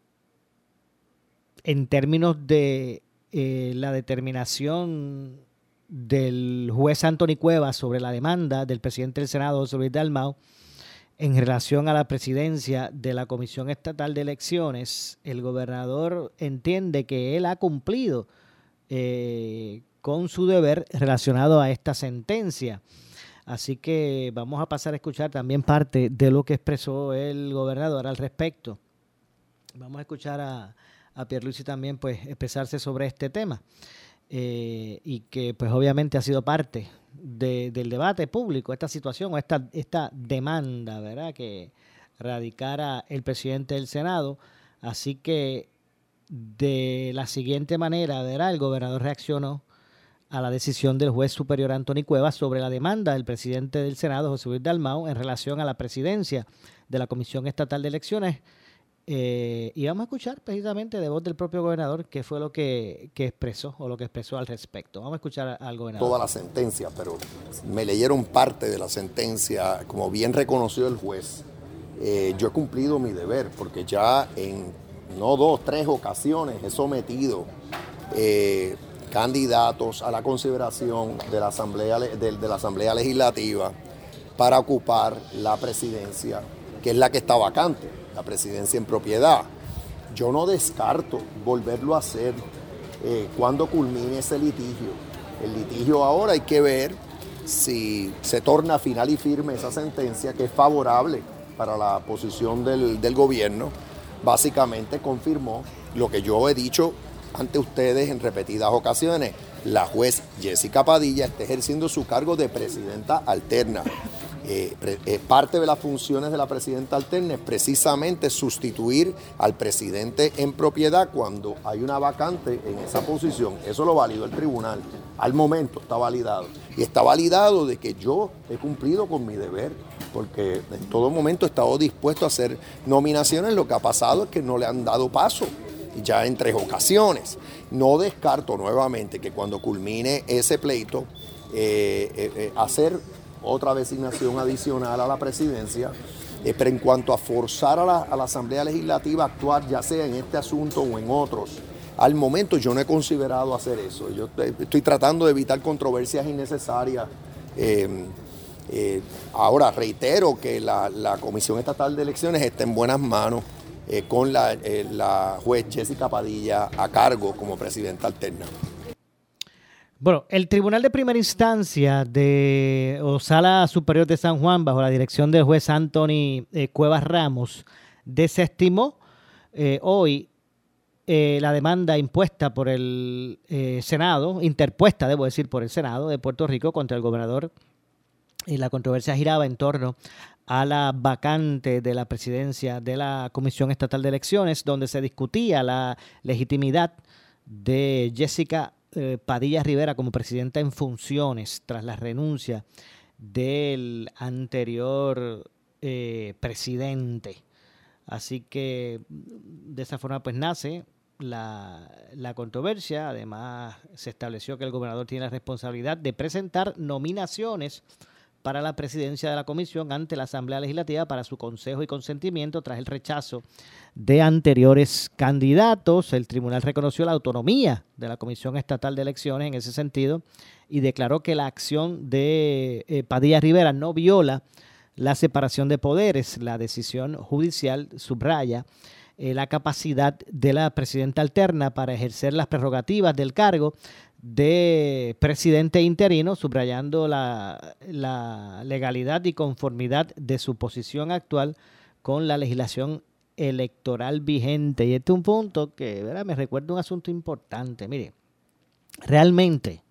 en términos de eh, la determinación del juez Anthony Cuevas sobre la demanda del presidente del Senado, José Luis Dalmau, en relación a la presidencia de la Comisión Estatal de Elecciones, el gobernador entiende que él ha cumplido eh, con su deber relacionado a esta sentencia. Así que vamos a pasar a escuchar también parte de lo que expresó el gobernador al respecto. Vamos a escuchar a, a Pierluisi también pues expresarse sobre este tema. Eh, y que pues obviamente ha sido parte del debate público, esta situación o esta, esta demanda, ¿verdad? Que radicara el presidente del Senado. Así que de la siguiente manera, ¿verdad? El gobernador reaccionó a la decisión del juez superior Anthony Cuevas sobre la demanda del presidente del Senado, José Luis Dalmau, en relación a la presidencia de la Comisión Estatal de Elecciones eh, y vamos a escuchar precisamente de voz del propio gobernador qué fue lo que, expresó o lo que expresó al respecto. Vamos a escuchar al gobernador. Toda la sentencia, pero me leyeron parte de la sentencia, como bien reconoció el juez. Eh, yo he cumplido mi deber porque ya en no dos, tres ocasiones he sometido eh, candidatos a la consideración de la, Asamblea, de la Asamblea Legislativa para ocupar la presidencia, que es la que está vacante la presidencia en propiedad. Yo no descarto volverlo a hacer eh, cuando culmine ese litigio. El litigio ahora hay que ver si se torna final y firme esa sentencia que es favorable para la posición del, del gobierno. Básicamente confirmó lo que yo he dicho ante ustedes en repetidas ocasiones. La juez Jessica Padilla está ejerciendo su cargo de presidenta alterna Eh, eh, parte de las funciones de la presidenta alterna es precisamente sustituir al presidente en propiedad cuando hay una vacante en esa posición. Eso lo validó el tribunal. Al momento está validado. Y está validado de que yo he cumplido con mi deber, porque en todo momento he estado dispuesto a hacer nominaciones. Lo que ha pasado es que no le han dado paso ya en tres ocasiones. No descarto nuevamente que cuando culmine ese pleito, eh, hacer otra designación adicional a la presidencia. Eh, pero en cuanto a forzar a la, Asamblea Legislativa a actuar, ya sea en este asunto o en otros, al momento yo no he considerado hacer eso. Yo estoy tratando de evitar controversias innecesarias. Eh, eh, ahora, reitero que la, Comisión Estatal de Elecciones está en buenas manos con la, la juez Jessica Padilla a cargo como presidenta alterna. Bueno, el Tribunal de Primera Instancia de Sala Superior de San Juan, bajo la dirección del juez Anthony eh, Cuevas Ramos, desestimó eh, hoy eh, la demanda impuesta por el Senado, interpuesta, debo decir, por el Senado de Puerto Rico contra el gobernador. Y la controversia giraba en torno a la vacante de la presidencia de la Comisión Estatal de Elecciones, donde se discutía la legitimidad de Jessica eh, Padilla Rivera como presidenta en funciones tras la renuncia del anterior eh, presidente. Así que de esa forma pues nace la, la, controversia. Además se estableció que el gobernador tiene la responsabilidad de presentar nominaciones para la presidencia de la comisión ante la Asamblea Legislativa para su consejo y consentimiento tras el rechazo de anteriores candidatos. El tribunal reconoció la autonomía de la Comisión Estatal de Elecciones en ese sentido y declaró que la acción de eh, Padilla Rivera no viola la separación de poderes. La decisión judicial subraya eh, la capacidad de la presidenta alterna para ejercer las prerrogativas del cargo de presidente interino, subrayando la, legalidad y conformidad de su posición actual con la legislación electoral vigente. Y este es un punto que me recuerda un asunto importante. Mire, realmente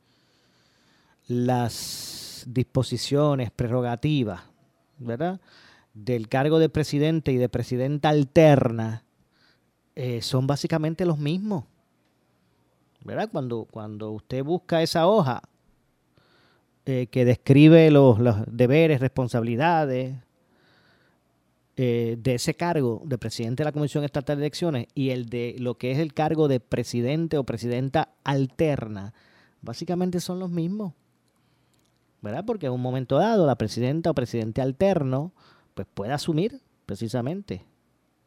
las disposiciones, prerrogativas, ¿verdad? del cargo de presidente y de presidenta alterna eh, son básicamente los mismos. ¿verdad? Cuando, cuando usted busca esa hoja eh, que describe los, deberes, responsabilidades eh, de ese cargo de presidente de la Comisión Estatal de Elecciones y el de lo que es el cargo de presidente o presidenta alterna, básicamente son los mismos. ¿Verdad? Porque en un momento dado la presidenta o presidente alterno pues puede asumir precisamente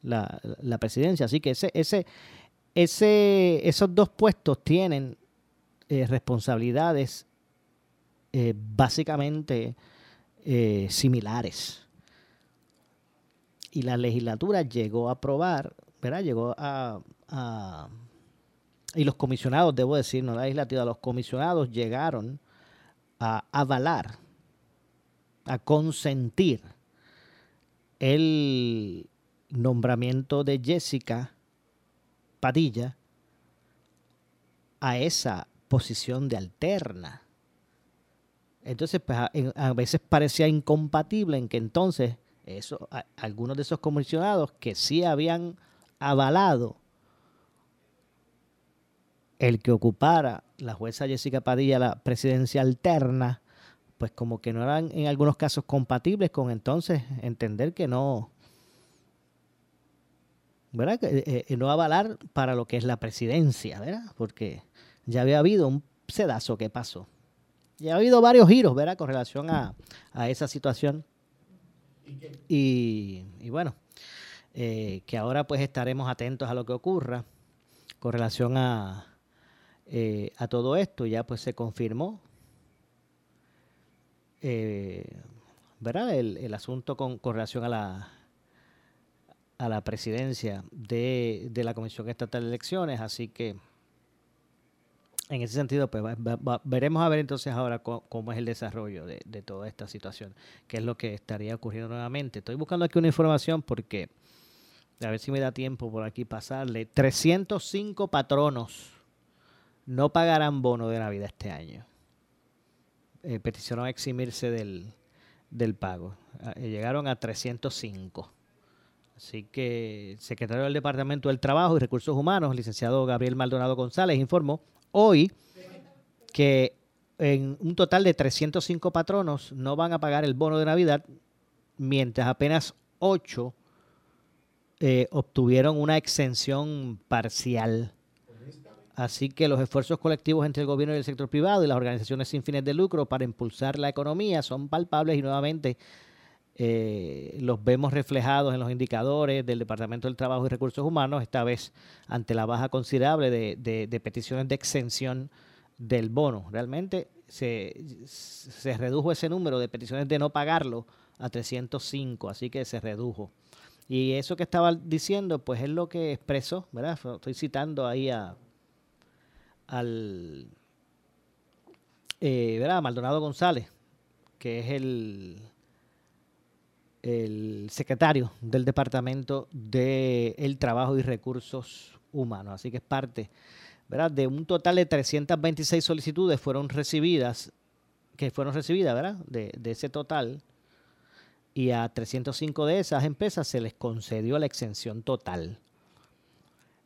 la, la presidencia. Así que ese, ese, ese, esos dos puestos tienen eh, responsabilidades eh, básicamente eh, similares. Y la legislatura llegó a aprobar, ¿verdad? Llegó a, a, Y los comisionados, debo decir, no la legislatura, los comisionados llegaron a avalar, a consentir el nombramiento de Jessica Padilla a esa posición de alterna. Entonces, pues, a, veces parecía incompatible en que entonces algunos de esos comisionados que sí habían avalado el que ocupara la jueza Jessica Padilla la presidencia alterna, pues como que no eran en algunos casos compatibles con entonces entender que no, ¿verdad? Eh, eh, no avalar para lo que es la presidencia, ¿verdad? Porque ya había habido un sedazo que pasó. Ya ha habido varios giros, ¿verdad? Con relación a, esa situación. Y, bueno, eh, que ahora pues estaremos atentos a lo que ocurra con relación a, a todo esto. Ya pues se confirmó, ¿verdad? El, el asunto con, con relación a la, a la presidencia de, la Comisión Estatal de Elecciones, así que en ese sentido, pues veremos a ver entonces ahora cómo, es el desarrollo de, toda esta situación, qué es lo que estaría ocurriendo nuevamente. Estoy buscando aquí una información porque, a ver si me da tiempo por aquí pasarle, 305 patronos no pagarán bono de Navidad este año. Eh, peticionó a eximirse del, del pago. Ah, eh, llegaron a 305. Así que el secretario del Departamento del Trabajo y Recursos Humanos, licenciado Gabriel Maldonado González, informó hoy que en un total de 305 patronos no van a pagar el bono de Navidad, mientras apenas 8 eh, obtuvieron una exención parcial. Así que los esfuerzos colectivos entre el gobierno y el sector privado y las organizaciones sin fines de lucro para impulsar la economía son palpables y nuevamente eh, los vemos reflejados en los indicadores del Departamento del Trabajo y Recursos Humanos, esta vez ante la baja considerable de, peticiones de exención del bono. Realmente se, se, redujo ese número de peticiones de no pagarlo a 305, así que se redujo. Y eso que estaba diciendo, pues es lo que expresó, ¿verdad? Estoy citando ahí a, al, eh, ¿verdad? Maldonado González, que es el, el secretario del Departamento del Trabajo y Recursos Humanos. Así que es parte, ¿verdad? De un total de 326 solicitudes fueron recibidas, que fueron recibidas, ¿verdad? De, de ese total. Y a 305 de esas empresas se les concedió la exención total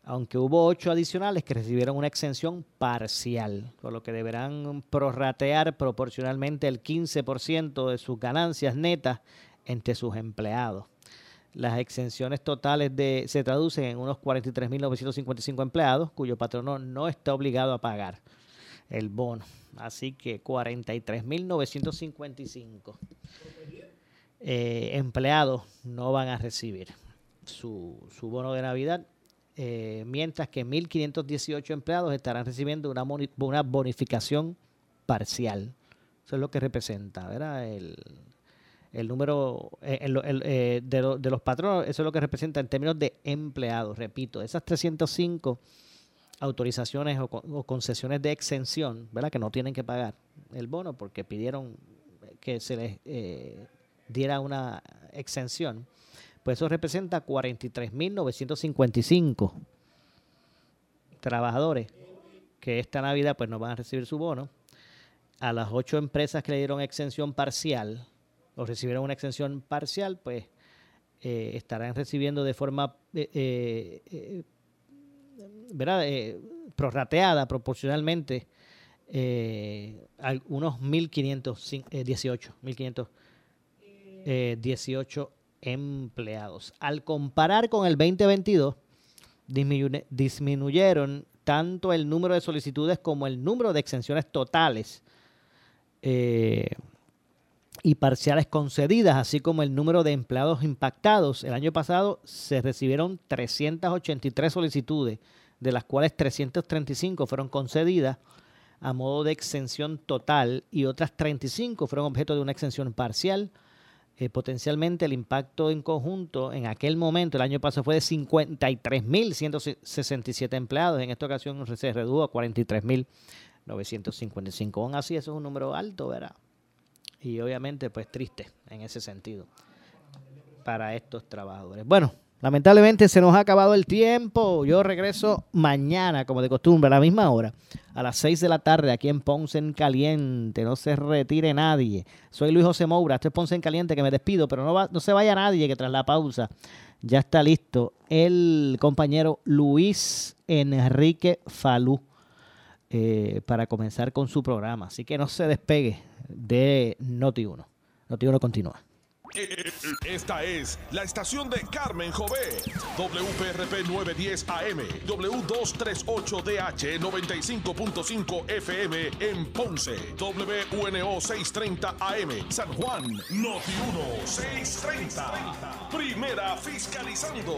aunque hubo ocho adicionales que recibieron una exención parcial, por lo que deberán prorratear proporcionalmente el 15% de sus ganancias netas entre sus empleados. Las exenciones totales de, se traducen en unos 43.955 empleados cuyo patrono no está obligado a pagar el bono. Así que 43.955 eh, empleados no van a recibir su, su bono de Navidad eh, mientras que 1.518 empleados estarán recibiendo una, una bonificación parcial. Eso es lo que representa, ¿verdad? Número eh, eh, de, los patronos, eso es lo que representa en términos de empleados. Repito, esas 305 autorizaciones o, concesiones de exención, ¿verdad? Que no tienen que pagar el bono porque pidieron que se les diera una exención pues eso representa 43.955 trabajadores que esta Navidad pues no van a recibir su bono. A las ocho empresas que le dieron exención parcial o recibieron una exención parcial, pues eh, estarán recibiendo de forma eh, eh, ¿verdad? prorrateada proporcionalmente unos 1.518 1.518 empleados. Al comparar con el 2022, disminuyeron tanto el número de solicitudes como el número de exenciones totales eh, y parciales concedidas, así como el número de empleados impactados. El año pasado se recibieron 383 solicitudes, de las cuales 335 fueron concedidas a modo de exención total y otras 35 fueron objeto de una exención parcial eh, potencialmente el impacto en conjunto en aquel momento, el año pasado, fue de 53.167 empleados. En esta ocasión se redujo a 43.955. Aún así, eso es un número alto, ¿verdad? Y obviamente, pues triste en ese sentido para estos trabajadores. Bueno, Lamentablemente se nos ha acabado el tiempo. Yo regreso mañana, como de costumbre, a la misma hora, a las 6 de la tarde, aquí en Ponce en Caliente. No se retire nadie. Soy Luis José Moura, este es Ponce en Caliente, que me despido, pero no, va, no se vaya nadie, que tras la pausa ya está listo el compañero Luis Enrique Falú eh, para comenzar con su programa. Así que no se despegue de Noti1. Noti1 continúa. Esta es la estación de Carmen Jové. WPRP 910 AM, W238DH 95.5 FM en Ponce, WNO 630 AM, San Juan, Noti 1 630. Primera fiscalizando.